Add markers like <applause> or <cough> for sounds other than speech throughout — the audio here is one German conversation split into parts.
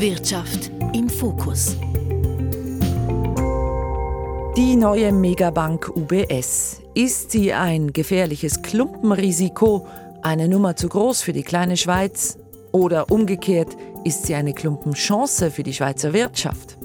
Wirtschaft im Fokus. Die neue Megabank UBS. Ist sie ein gefährliches Klumpenrisiko, eine Nummer zu groß für die kleine Schweiz? Oder umgekehrt, ist sie eine Klumpenchance für die Schweizer Wirtschaft?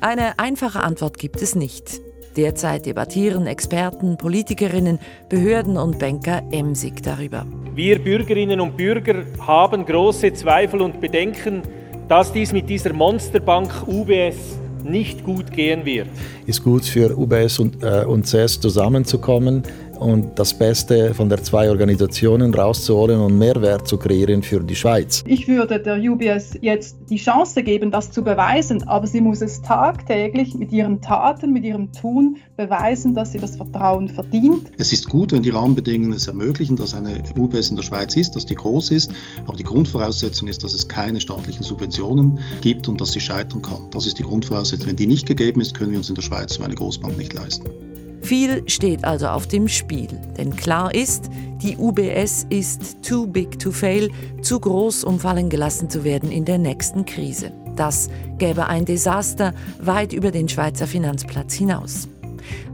Eine einfache Antwort gibt es nicht. Derzeit debattieren Experten, Politikerinnen, Behörden und Banker emsig darüber. Wir Bürgerinnen und Bürger haben große Zweifel und Bedenken, dass dies mit dieser Monsterbank UBS nicht gut gehen wird. Ist gut für UBS und, äh, und CES zusammenzukommen und das Beste von der zwei Organisationen rauszuholen und Mehrwert zu kreieren für die Schweiz. Ich würde der UBS jetzt die Chance geben, das zu beweisen, aber sie muss es tagtäglich mit ihren Taten, mit ihrem Tun beweisen, dass sie das Vertrauen verdient. Es ist gut, wenn die Rahmenbedingungen es ermöglichen, dass eine UBS in der Schweiz ist, dass die groß ist, aber die Grundvoraussetzung ist, dass es keine staatlichen Subventionen gibt und dass sie scheitern kann. Das ist die Grundvoraussetzung. Wenn die nicht gegeben ist, können wir uns in der Schweiz so eine Großbank nicht leisten. Viel steht also auf dem Spiel, denn klar ist, die UBS ist too big to fail, zu groß, um fallen gelassen zu werden in der nächsten Krise. Das gäbe ein Desaster weit über den Schweizer Finanzplatz hinaus.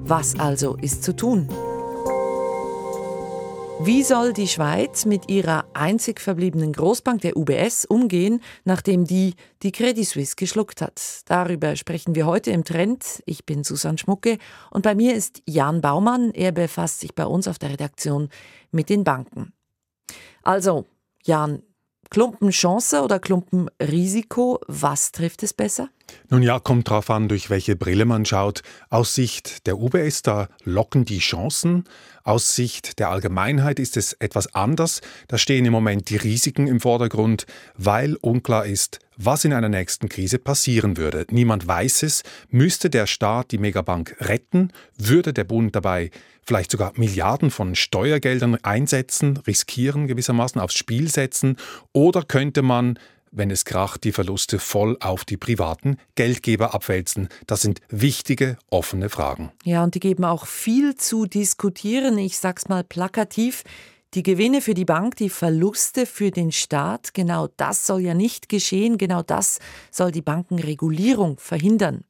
Was also ist zu tun? Wie soll die Schweiz mit ihrer einzig verbliebenen Großbank der UBS umgehen, nachdem die die Credit Suisse geschluckt hat? Darüber sprechen wir heute im Trend. Ich bin Susanne Schmucke und bei mir ist Jan Baumann. Er befasst sich bei uns auf der Redaktion mit den Banken. Also, Jan, Klumpenchance oder Klumpenrisiko, was trifft es besser? Nun ja, kommt drauf an, durch welche Brille man schaut. Aus Sicht der UBS, da locken die Chancen. Aus Sicht der Allgemeinheit ist es etwas anders. Da stehen im Moment die Risiken im Vordergrund, weil unklar ist, was in einer nächsten Krise passieren würde. Niemand weiß es. Müsste der Staat die Megabank retten? Würde der Bund dabei vielleicht sogar Milliarden von Steuergeldern einsetzen, riskieren, gewissermaßen aufs Spiel setzen? Oder könnte man wenn es kracht, die Verluste voll auf die privaten Geldgeber abwälzen? Das sind wichtige, offene Fragen. Ja, und die geben auch viel zu diskutieren. Ich sag's mal plakativ. Die Gewinne für die Bank, die Verluste für den Staat, genau das soll ja nicht geschehen, genau das soll die Bankenregulierung verhindern.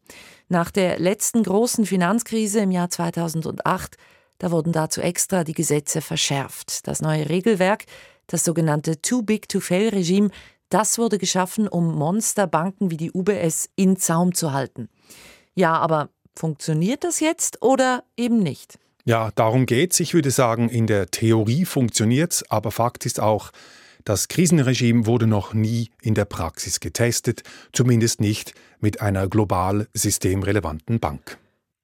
Nach der letzten großen Finanzkrise im Jahr 2008, da wurden dazu extra die Gesetze verschärft. Das neue Regelwerk, das sogenannte Too Big to Fail Regime, das wurde geschaffen, um Monsterbanken wie die UBS in Zaum zu halten. Ja, aber funktioniert das jetzt oder eben nicht? Ja, darum geht's. Ich würde sagen, in der Theorie funktioniert's, aber Fakt ist auch, das Krisenregime wurde noch nie in der Praxis getestet, zumindest nicht mit einer global systemrelevanten Bank.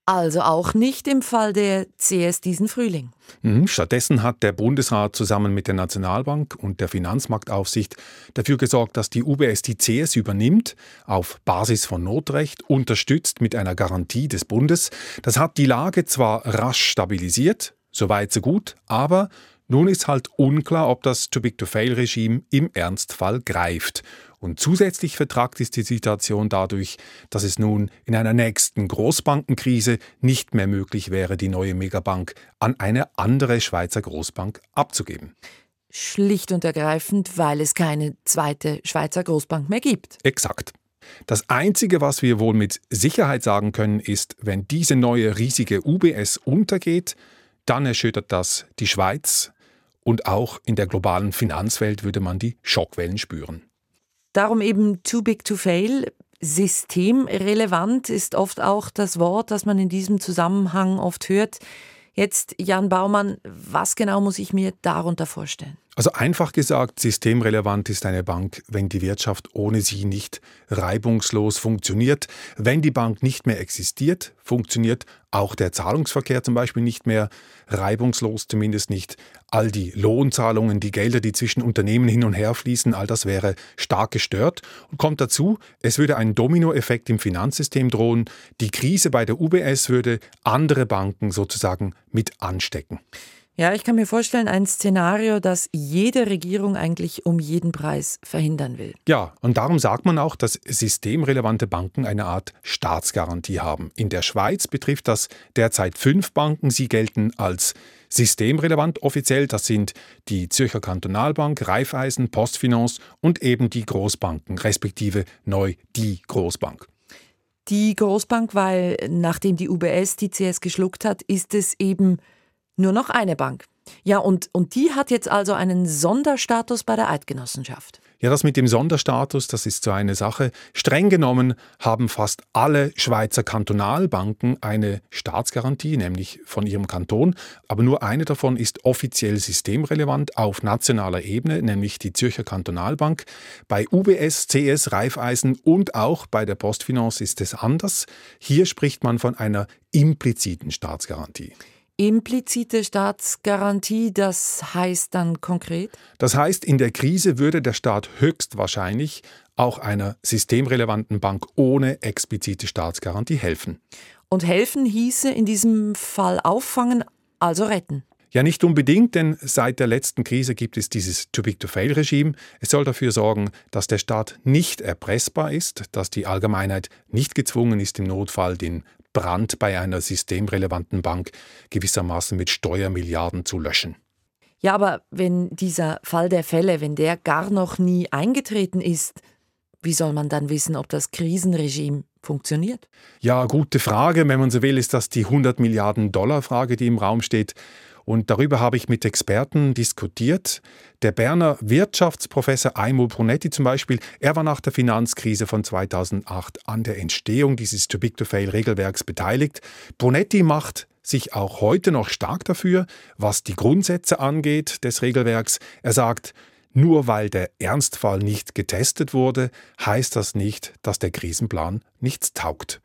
Also auch nicht im Fall der CS diesen Frühling. Mhm, stattdessen hat der Bundesrat zusammen mit der Nationalbank und der Finanzmarktaufsicht dafür gesorgt, dass die UBS die CS übernimmt, auf Basis von Notrecht, unterstützt mit einer Garantie des Bundes. Das hat die Lage zwar rasch stabilisiert, soweit so gut, aber nun ist halt unklar, ob das Too-Big-to-Fail-Regime im Ernstfall greift. Und zusätzlich vertragt ist die Situation dadurch, dass es nun in einer nächsten Großbankenkrise nicht mehr möglich wäre, die neue Megabank an eine andere Schweizer Großbank abzugeben. Schlicht und ergreifend, weil es keine zweite Schweizer Großbank mehr gibt. Exakt. Das Einzige, was wir wohl mit Sicherheit sagen können, ist, wenn diese neue riesige UBS untergeht, dann erschüttert das die Schweiz und auch in der globalen Finanzwelt würde man die Schockwellen spüren. Darum eben too big to fail. Systemrelevant ist oft auch das Wort, das man in diesem Zusammenhang oft hört. Jetzt, Jan Baumann, was genau muss ich mir darunter vorstellen? Also einfach gesagt, systemrelevant ist eine Bank, wenn die Wirtschaft ohne sie nicht reibungslos funktioniert. Wenn die Bank nicht mehr existiert, funktioniert auch der Zahlungsverkehr zum Beispiel nicht mehr reibungslos, zumindest nicht all die Lohnzahlungen, die Gelder, die zwischen Unternehmen hin und her fließen, all das wäre stark gestört. Und kommt dazu, es würde ein Dominoeffekt im Finanzsystem drohen. Die Krise bei der UBS würde andere Banken sozusagen mit anstecken. Ja, ich kann mir vorstellen, ein Szenario, das jede Regierung eigentlich um jeden Preis verhindern will. Ja, und darum sagt man auch, dass systemrelevante Banken eine Art Staatsgarantie haben. In der Schweiz betrifft das derzeit fünf Banken. Sie gelten als systemrelevant offiziell. Das sind die Zürcher Kantonalbank, Raiffeisen, Postfinance und eben die Großbanken, respektive neu die Großbank. Die Großbank, weil nachdem die UBS die CS geschluckt hat, ist es eben nur noch eine Bank. Ja, und, und die hat jetzt also einen Sonderstatus bei der Eidgenossenschaft. Ja, das mit dem Sonderstatus, das ist so eine Sache. Streng genommen haben fast alle Schweizer Kantonalbanken eine Staatsgarantie, nämlich von ihrem Kanton, aber nur eine davon ist offiziell systemrelevant auf nationaler Ebene, nämlich die Zürcher Kantonalbank. Bei UBS, CS, Raiffeisen und auch bei der Postfinance ist es anders. Hier spricht man von einer impliziten Staatsgarantie. Implizite Staatsgarantie, das heißt dann konkret? Das heißt, in der Krise würde der Staat höchstwahrscheinlich auch einer systemrelevanten Bank ohne explizite Staatsgarantie helfen. Und helfen hieße in diesem Fall auffangen, also retten. Ja, nicht unbedingt, denn seit der letzten Krise gibt es dieses Too-Big-to-Fail-Regime. Es soll dafür sorgen, dass der Staat nicht erpressbar ist, dass die Allgemeinheit nicht gezwungen ist, im Notfall den Brand bei einer systemrelevanten Bank gewissermaßen mit Steuermilliarden zu löschen. Ja, aber wenn dieser Fall der Fälle, wenn der gar noch nie eingetreten ist, wie soll man dann wissen, ob das Krisenregime funktioniert? Ja, gute Frage. Wenn man so will, ist das die 100 Milliarden Dollar Frage, die im Raum steht. Und darüber habe ich mit Experten diskutiert. Der Berner Wirtschaftsprofessor Aimo Brunetti zum Beispiel, er war nach der Finanzkrise von 2008 an der Entstehung dieses Too Big to Fail Regelwerks beteiligt. Brunetti macht sich auch heute noch stark dafür, was die Grundsätze angeht des Regelwerks. Er sagt, nur weil der Ernstfall nicht getestet wurde, heißt das nicht, dass der Krisenplan nichts taugt.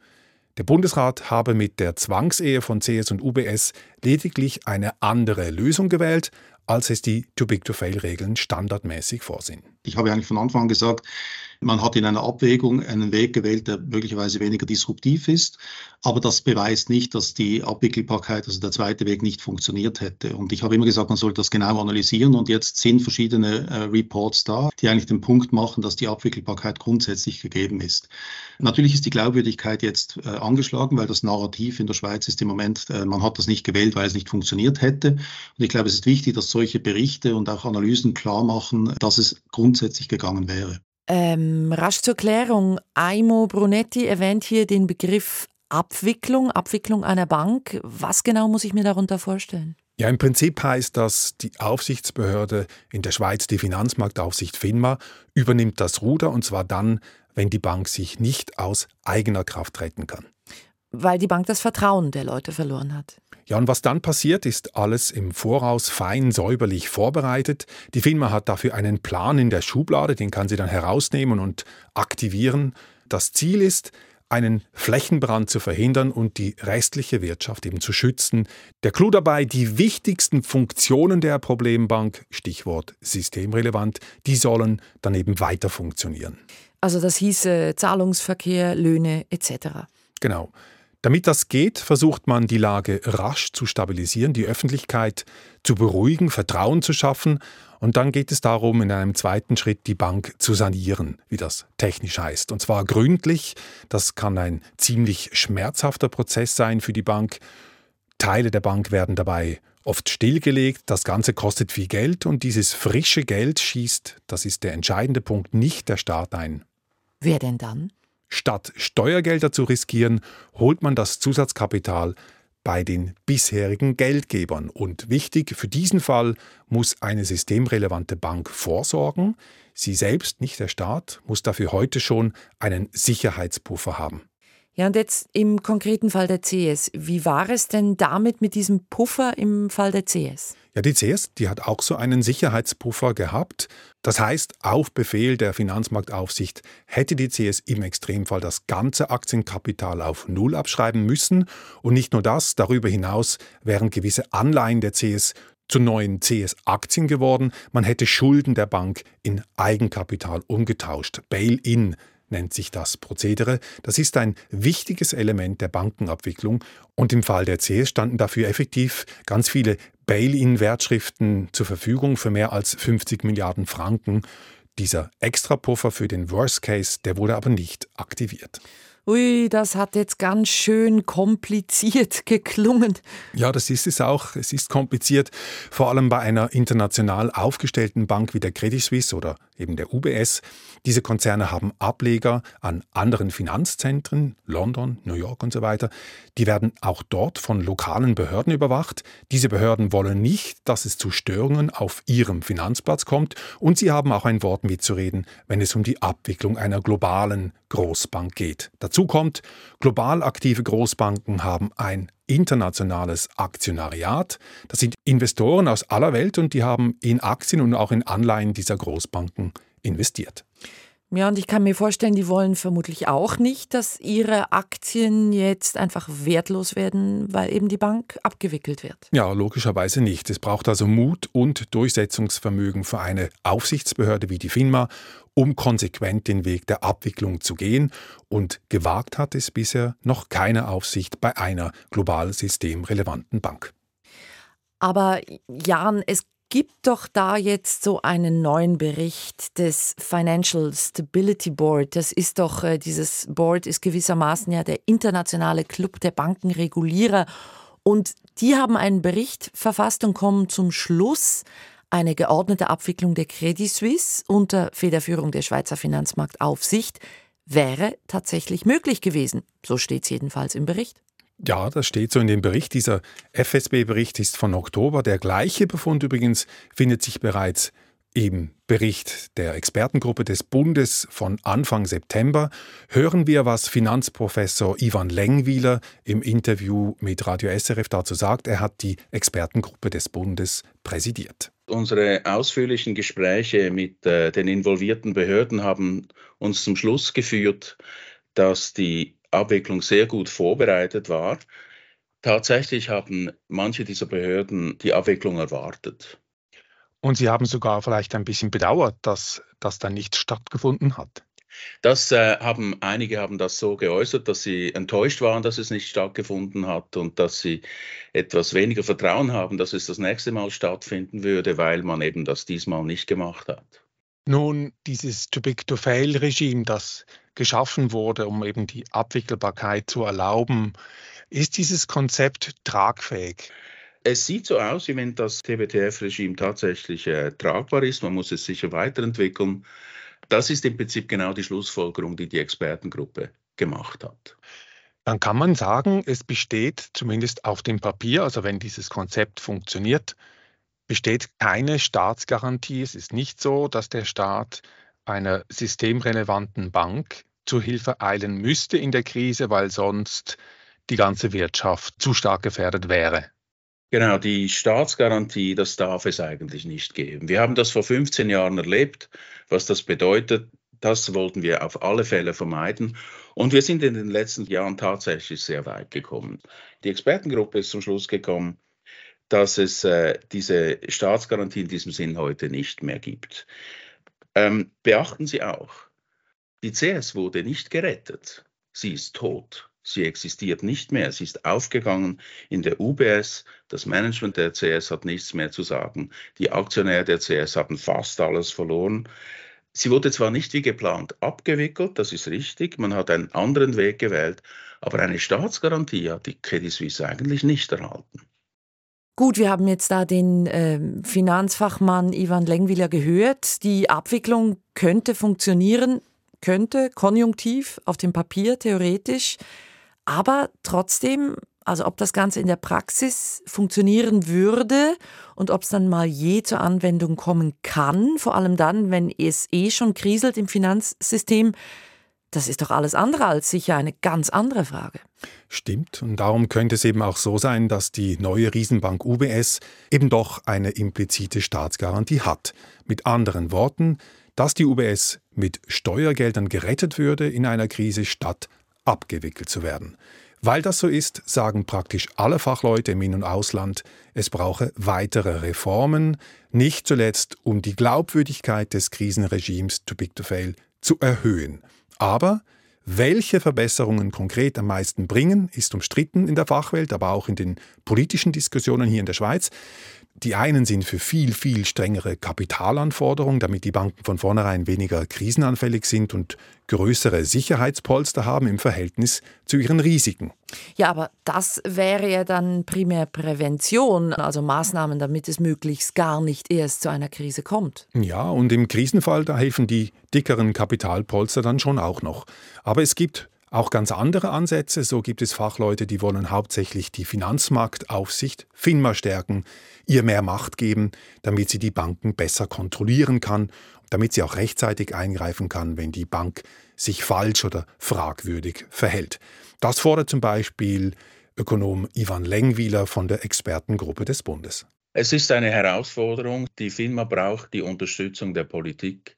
Der Bundesrat habe mit der Zwangsehe von CS und UBS lediglich eine andere Lösung gewählt, als es die Too-Big-to-Fail-Regeln standardmäßig vorsehen. Ich habe eigentlich von Anfang an gesagt, man hat in einer Abwägung einen Weg gewählt, der möglicherweise weniger disruptiv ist, aber das beweist nicht, dass die Abwickelbarkeit, also der zweite Weg, nicht funktioniert hätte. Und ich habe immer gesagt, man sollte das genau analysieren und jetzt sind verschiedene äh, Reports da, die eigentlich den Punkt machen, dass die Abwickelbarkeit grundsätzlich gegeben ist. Natürlich ist die Glaubwürdigkeit jetzt äh, angeschlagen, weil das Narrativ in der Schweiz ist im Moment, äh, man hat das nicht gewählt, weil es nicht funktioniert hätte. Und ich glaube, es ist wichtig, dass solche Berichte und auch Analysen klar machen, dass es grundsätzlich gegangen wäre. Ähm, rasch zur Klärung. Aimo Brunetti erwähnt hier den Begriff Abwicklung, Abwicklung einer Bank. Was genau muss ich mir darunter vorstellen? Ja, im Prinzip heißt das, die Aufsichtsbehörde in der Schweiz, die Finanzmarktaufsicht FINMA, übernimmt das Ruder und zwar dann, wenn die Bank sich nicht aus eigener Kraft retten kann. Weil die Bank das Vertrauen der Leute verloren hat. Ja, und was dann passiert, ist alles im Voraus fein säuberlich vorbereitet. Die Firma hat dafür einen Plan in der Schublade, den kann sie dann herausnehmen und aktivieren. Das Ziel ist, einen Flächenbrand zu verhindern und die restliche Wirtschaft eben zu schützen. Der Clou dabei, die wichtigsten Funktionen der Problembank, Stichwort systemrelevant, die sollen dann eben weiter funktionieren. Also das hieße Zahlungsverkehr, Löhne etc. Genau. Damit das geht, versucht man die Lage rasch zu stabilisieren, die Öffentlichkeit zu beruhigen, Vertrauen zu schaffen und dann geht es darum, in einem zweiten Schritt die Bank zu sanieren, wie das technisch heißt. Und zwar gründlich, das kann ein ziemlich schmerzhafter Prozess sein für die Bank. Teile der Bank werden dabei oft stillgelegt, das Ganze kostet viel Geld und dieses frische Geld schießt, das ist der entscheidende Punkt, nicht der Staat ein. Wer denn dann? Statt Steuergelder zu riskieren, holt man das Zusatzkapital bei den bisherigen Geldgebern. Und wichtig, für diesen Fall muss eine systemrelevante Bank vorsorgen. Sie selbst, nicht der Staat, muss dafür heute schon einen Sicherheitspuffer haben. Ja, und jetzt im konkreten Fall der CS. Wie war es denn damit mit diesem Puffer im Fall der CS? Ja, die CS, die hat auch so einen Sicherheitspuffer gehabt. Das heißt, auf Befehl der Finanzmarktaufsicht hätte die CS im Extremfall das ganze Aktienkapital auf Null abschreiben müssen. Und nicht nur das, darüber hinaus wären gewisse Anleihen der CS zu neuen CS-Aktien geworden. Man hätte Schulden der Bank in Eigenkapital umgetauscht. Bail-in nennt sich das Prozedere. Das ist ein wichtiges Element der Bankenabwicklung und im Fall der CS standen dafür effektiv ganz viele Bail-in-Wertschriften zur Verfügung für mehr als 50 Milliarden Franken. Dieser Extrapuffer für den Worst Case, der wurde aber nicht aktiviert. Ui, das hat jetzt ganz schön kompliziert <laughs> geklungen. Ja, das ist es auch. Es ist kompliziert, vor allem bei einer international aufgestellten Bank wie der Credit Suisse oder eben der UBS. Diese Konzerne haben Ableger an anderen Finanzzentren, London, New York und so weiter. Die werden auch dort von lokalen Behörden überwacht. Diese Behörden wollen nicht, dass es zu Störungen auf ihrem Finanzplatz kommt und sie haben auch ein Wort mitzureden, wenn es um die Abwicklung einer globalen Großbank geht. Dazu kommt, global aktive Großbanken haben ein internationales Aktionariat. Das sind Investoren aus aller Welt und die haben in Aktien und auch in Anleihen dieser Großbanken investiert. Ja, und ich kann mir vorstellen, die wollen vermutlich auch nicht, dass ihre Aktien jetzt einfach wertlos werden, weil eben die Bank abgewickelt wird. Ja, logischerweise nicht. Es braucht also Mut und Durchsetzungsvermögen für eine Aufsichtsbehörde wie die FINMA, um konsequent den Weg der Abwicklung zu gehen. Und gewagt hat es bisher noch keine Aufsicht bei einer global systemrelevanten Bank. Aber Jan, es gibt doch da jetzt so einen neuen Bericht des Financial Stability Board. Das ist doch, äh, dieses Board ist gewissermaßen ja der internationale Club der Bankenregulierer. Und die haben einen Bericht verfasst und kommen zum Schluss, eine geordnete Abwicklung der Credit Suisse unter Federführung der Schweizer Finanzmarktaufsicht wäre tatsächlich möglich gewesen. So steht es jedenfalls im Bericht. Ja, das steht so in dem Bericht. Dieser FSB-Bericht ist von Oktober. Der gleiche Befund übrigens findet sich bereits im Bericht der Expertengruppe des Bundes von Anfang September hören wir, was Finanzprofessor Ivan Lengwieler im Interview mit Radio SRF dazu sagt. Er hat die Expertengruppe des Bundes präsidiert. Unsere ausführlichen Gespräche mit äh, den involvierten Behörden haben uns zum Schluss geführt, dass die Abwicklung sehr gut vorbereitet war. Tatsächlich haben manche dieser Behörden die Abwicklung erwartet. Und Sie haben sogar vielleicht ein bisschen bedauert, dass das dann nicht stattgefunden hat. Das äh, haben einige haben das so geäußert, dass sie enttäuscht waren, dass es nicht stattgefunden hat und dass sie etwas weniger Vertrauen haben, dass es das nächste Mal stattfinden würde, weil man eben das diesmal nicht gemacht hat. Nun, dieses Too Big to Fail Regime, das geschaffen wurde, um eben die Abwickelbarkeit zu erlauben, ist dieses Konzept tragfähig? Es sieht so aus, wie wenn das TBTF-Regime tatsächlich äh, tragbar ist. Man muss es sicher weiterentwickeln. Das ist im Prinzip genau die Schlussfolgerung, die die Expertengruppe gemacht hat. Dann kann man sagen, es besteht zumindest auf dem Papier, also wenn dieses Konzept funktioniert, besteht keine Staatsgarantie. Es ist nicht so, dass der Staat einer systemrelevanten Bank zu Hilfe eilen müsste in der Krise, weil sonst die ganze Wirtschaft zu stark gefährdet wäre. Genau, die Staatsgarantie, das darf es eigentlich nicht geben. Wir haben das vor 15 Jahren erlebt, was das bedeutet. Das wollten wir auf alle Fälle vermeiden. Und wir sind in den letzten Jahren tatsächlich sehr weit gekommen. Die Expertengruppe ist zum Schluss gekommen, dass es äh, diese Staatsgarantie in diesem Sinn heute nicht mehr gibt. Ähm, beachten Sie auch, die CS wurde nicht gerettet. Sie ist tot. Sie existiert nicht mehr. Sie ist aufgegangen in der UBS. Das Management der CS hat nichts mehr zu sagen. Die Aktionäre der CS hatten fast alles verloren. Sie wurde zwar nicht wie geplant abgewickelt, das ist richtig, man hat einen anderen Weg gewählt, aber eine Staatsgarantie hat die Credit Suisse eigentlich nicht erhalten. Gut, wir haben jetzt da den äh, Finanzfachmann Ivan Lengwiller gehört. Die Abwicklung könnte funktionieren, könnte konjunktiv auf dem Papier theoretisch, aber trotzdem, also ob das Ganze in der Praxis funktionieren würde und ob es dann mal je zur Anwendung kommen kann, vor allem dann, wenn es eh schon kriselt im Finanzsystem, das ist doch alles andere als sicher eine ganz andere Frage. Stimmt, und darum könnte es eben auch so sein, dass die neue Riesenbank UBS eben doch eine implizite Staatsgarantie hat. Mit anderen Worten, dass die UBS mit Steuergeldern gerettet würde in einer Krise, statt abgewickelt zu werden. Weil das so ist, sagen praktisch alle Fachleute im In- und Ausland, es brauche weitere Reformen, nicht zuletzt um die Glaubwürdigkeit des Krisenregimes Too Big to Fail zu erhöhen. Aber welche Verbesserungen konkret am meisten bringen, ist umstritten in der Fachwelt, aber auch in den politischen Diskussionen hier in der Schweiz. Die einen sind für viel, viel strengere Kapitalanforderungen, damit die Banken von vornherein weniger krisenanfällig sind und größere Sicherheitspolster haben im Verhältnis zu ihren Risiken. Ja, aber das wäre ja dann primär Prävention, also Maßnahmen, damit es möglichst gar nicht erst zu einer Krise kommt. Ja, und im Krisenfall, da helfen die dickeren Kapitalpolster dann schon auch noch. Aber es gibt auch ganz andere Ansätze. So gibt es Fachleute, die wollen hauptsächlich die Finanzmarktaufsicht FINMA stärken, ihr mehr Macht geben, damit sie die Banken besser kontrollieren kann, damit sie auch rechtzeitig eingreifen kann, wenn die Bank sich falsch oder fragwürdig verhält. Das fordert zum Beispiel Ökonom Ivan Lengwieler von der Expertengruppe des Bundes. Es ist eine Herausforderung. Die FINMA braucht die Unterstützung der Politik.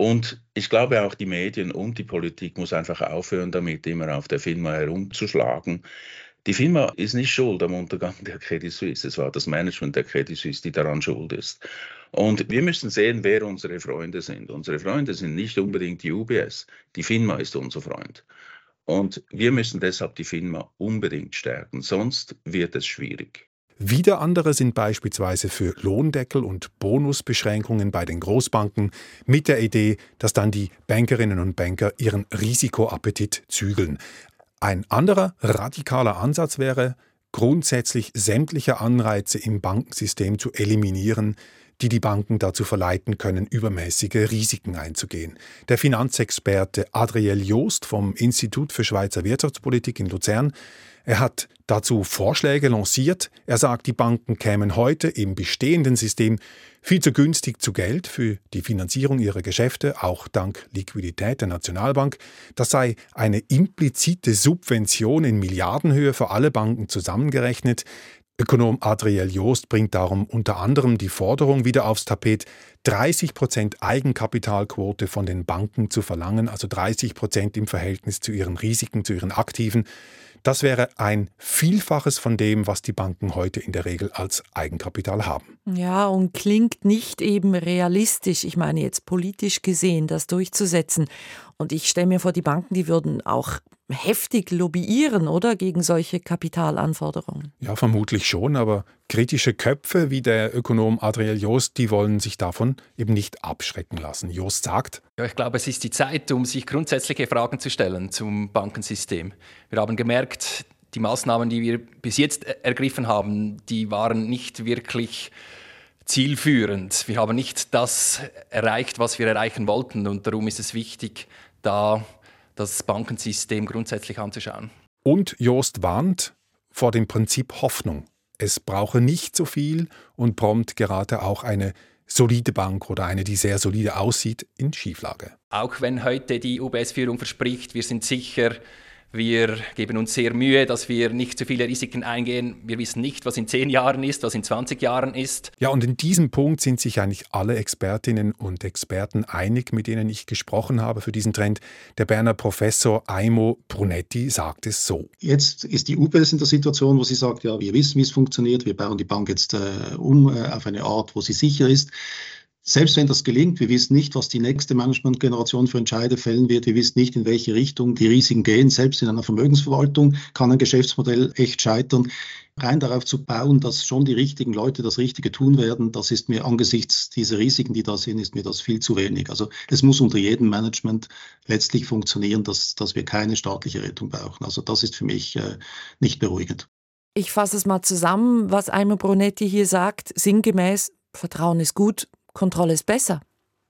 Und ich glaube auch die Medien und die Politik muss einfach aufhören, damit immer auf der FINMA herumzuschlagen. Die FINMA ist nicht schuld am Untergang der Credit Suisse. Es war das Management der Credit Suisse, die daran schuld ist. Und wir müssen sehen, wer unsere Freunde sind. Unsere Freunde sind nicht unbedingt die UBS. Die FINMA ist unser Freund. Und wir müssen deshalb die FINMA unbedingt stärken, sonst wird es schwierig. Wieder andere sind beispielsweise für Lohndeckel und Bonusbeschränkungen bei den Großbanken mit der Idee, dass dann die Bankerinnen und Banker ihren Risikoappetit zügeln. Ein anderer radikaler Ansatz wäre, grundsätzlich sämtliche Anreize im Bankensystem zu eliminieren, die die Banken dazu verleiten können, übermäßige Risiken einzugehen. Der Finanzexperte Adriel Joost vom Institut für Schweizer Wirtschaftspolitik in Luzern er hat dazu Vorschläge lanciert. Er sagt, die Banken kämen heute im bestehenden System viel zu günstig zu Geld für die Finanzierung ihrer Geschäfte, auch dank Liquidität der Nationalbank. Das sei eine implizite Subvention in Milliardenhöhe für alle Banken zusammengerechnet. Ökonom Adriel Joost bringt darum unter anderem die Forderung wieder aufs Tapet, 30 Prozent Eigenkapitalquote von den Banken zu verlangen, also 30 Prozent im Verhältnis zu ihren Risiken, zu ihren Aktiven. Das wäre ein Vielfaches von dem, was die Banken heute in der Regel als Eigenkapital haben. Ja, und klingt nicht eben realistisch, ich meine jetzt politisch gesehen, das durchzusetzen. Und ich stelle mir vor, die Banken, die würden auch heftig lobbyieren, oder? Gegen solche Kapitalanforderungen. Ja, vermutlich schon, aber kritische Köpfe wie der Ökonom Adriel Joost, die wollen sich davon eben nicht abschrecken lassen. Joost sagt, ja, ich glaube, es ist die Zeit, um sich grundsätzliche Fragen zu stellen zum Bankensystem. Wir haben gemerkt, die Maßnahmen, die wir bis jetzt ergriffen haben, die waren nicht wirklich zielführend. Wir haben nicht das erreicht, was wir erreichen wollten. Und darum ist es wichtig, da das Bankensystem grundsätzlich anzuschauen. Und Jost warnt vor dem Prinzip Hoffnung. Es brauche nicht so viel und prompt gerate auch eine solide Bank oder eine, die sehr solide aussieht, in Schieflage. Auch wenn heute die UBS-Führung verspricht, wir sind sicher, wir geben uns sehr Mühe, dass wir nicht zu viele Risiken eingehen. Wir wissen nicht, was in zehn Jahren ist, was in 20 Jahren ist. Ja, und in diesem Punkt sind sich eigentlich alle Expertinnen und Experten einig, mit denen ich gesprochen habe für diesen Trend. Der Berner Professor Aimo Brunetti sagt es so. Jetzt ist die UBS in der Situation, wo sie sagt, ja, wir wissen, wie es funktioniert, wir bauen die Bank jetzt äh, um äh, auf eine Art, wo sie sicher ist. Selbst wenn das gelingt, wir wissen nicht, was die nächste Managementgeneration für Entscheide fällen wird. Wir wissen nicht, in welche Richtung die Risiken gehen. Selbst in einer Vermögensverwaltung kann ein Geschäftsmodell echt scheitern. Rein darauf zu bauen, dass schon die richtigen Leute das Richtige tun werden, das ist mir angesichts dieser Risiken, die da sind, ist mir das viel zu wenig. Also es muss unter jedem Management letztlich funktionieren, dass, dass wir keine staatliche Rettung brauchen. Also das ist für mich äh, nicht beruhigend. Ich fasse es mal zusammen, was Aimo Brunetti hier sagt, sinngemäß, Vertrauen ist gut, Kontrolle ist besser.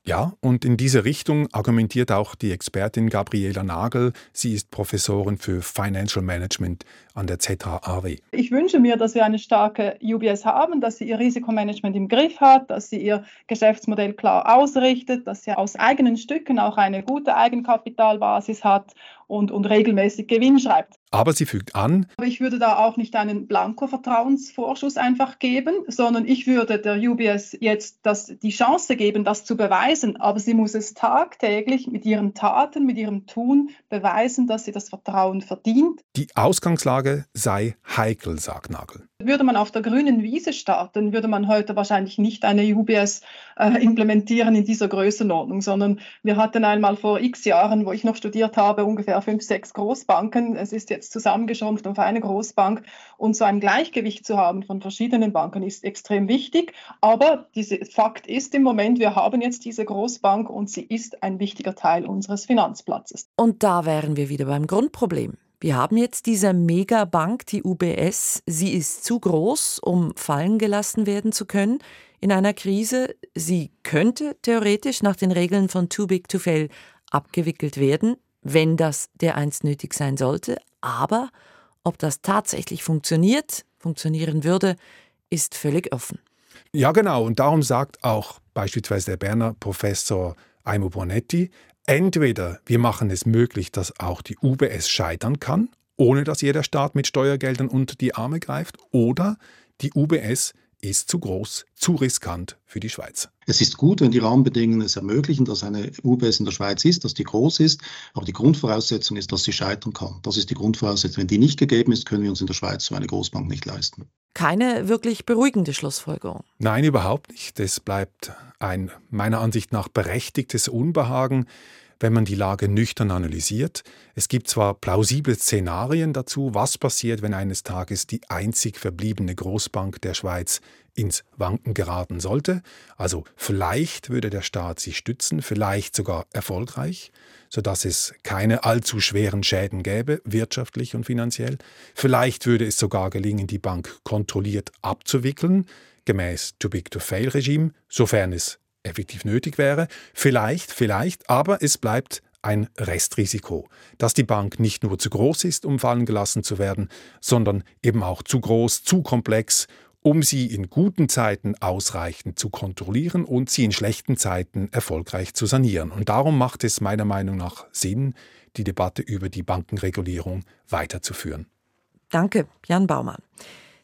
Ja, und in diese Richtung argumentiert auch die Expertin Gabriela Nagel. Sie ist Professorin für Financial Management an der ZHAW. Ich wünsche mir, dass wir eine starke UBS haben, dass sie ihr Risikomanagement im Griff hat, dass sie ihr Geschäftsmodell klar ausrichtet, dass sie aus eigenen Stücken auch eine gute Eigenkapitalbasis hat und, und regelmäßig Gewinn schreibt. Aber sie fügt an, Aber ich würde da auch nicht einen Blanko-Vertrauensvorschuss einfach geben, sondern ich würde der UBS jetzt das, die Chance geben, das zu beweisen. Aber sie muss es tagtäglich mit ihren Taten, mit ihrem Tun beweisen, dass sie das Vertrauen verdient. Die Ausgangslage sei heikel, sagt Nagel. Würde man auf der grünen Wiese starten, würde man heute wahrscheinlich nicht eine UBS äh, implementieren in dieser Größenordnung, sondern wir hatten einmal vor x Jahren, wo ich noch studiert habe, ungefähr fünf, sechs Großbanken. Es ist jetzt zusammengeschrumpft auf eine Großbank und so ein Gleichgewicht zu haben von verschiedenen Banken ist extrem wichtig. Aber dieser Fakt ist im Moment, wir haben jetzt diese Großbank und sie ist ein wichtiger Teil unseres Finanzplatzes. Und da wären wir wieder beim Grundproblem. Wir haben jetzt diese Megabank, die UBS. Sie ist zu groß, um fallen gelassen werden zu können in einer Krise. Sie könnte theoretisch nach den Regeln von Too Big to Fail abgewickelt werden, wenn das dereinst nötig sein sollte. Aber ob das tatsächlich funktioniert, funktionieren würde, ist völlig offen. Ja, genau. Und darum sagt auch beispielsweise der Berner Professor Aimo Bonetti, Entweder wir machen es möglich, dass auch die UBS scheitern kann, ohne dass jeder Staat mit Steuergeldern unter die Arme greift, oder die UBS ist zu groß, zu riskant für die Schweiz. Es ist gut, wenn die Rahmenbedingungen es ermöglichen, dass eine UBS in der Schweiz ist, dass die groß ist, aber die Grundvoraussetzung ist, dass sie scheitern kann. Das ist die Grundvoraussetzung. Wenn die nicht gegeben ist, können wir uns in der Schweiz so eine Großbank nicht leisten. Keine wirklich beruhigende Schlussfolgerung. Nein, überhaupt nicht. Es bleibt ein meiner Ansicht nach berechtigtes Unbehagen wenn man die Lage nüchtern analysiert. Es gibt zwar plausible Szenarien dazu, was passiert, wenn eines Tages die einzig verbliebene Großbank der Schweiz ins Wanken geraten sollte. Also vielleicht würde der Staat sie stützen, vielleicht sogar erfolgreich, sodass es keine allzu schweren Schäden gäbe, wirtschaftlich und finanziell. Vielleicht würde es sogar gelingen, die Bank kontrolliert abzuwickeln, gemäß Too-Big-to-Fail-Regime, sofern es effektiv nötig wäre. Vielleicht, vielleicht, aber es bleibt ein Restrisiko, dass die Bank nicht nur zu groß ist, um fallen gelassen zu werden, sondern eben auch zu groß, zu komplex, um sie in guten Zeiten ausreichend zu kontrollieren und sie in schlechten Zeiten erfolgreich zu sanieren. Und darum macht es meiner Meinung nach Sinn, die Debatte über die Bankenregulierung weiterzuführen. Danke, Jan Baumann.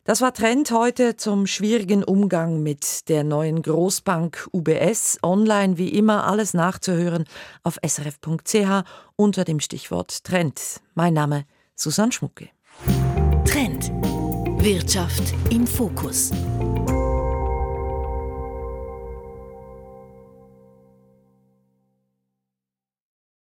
Das war Trend heute zum schwierigen Umgang mit der neuen Großbank UBS. Online wie immer alles nachzuhören auf srf.ch unter dem Stichwort Trend. Mein Name Susanne Schmucke. Trend. Wirtschaft im Fokus.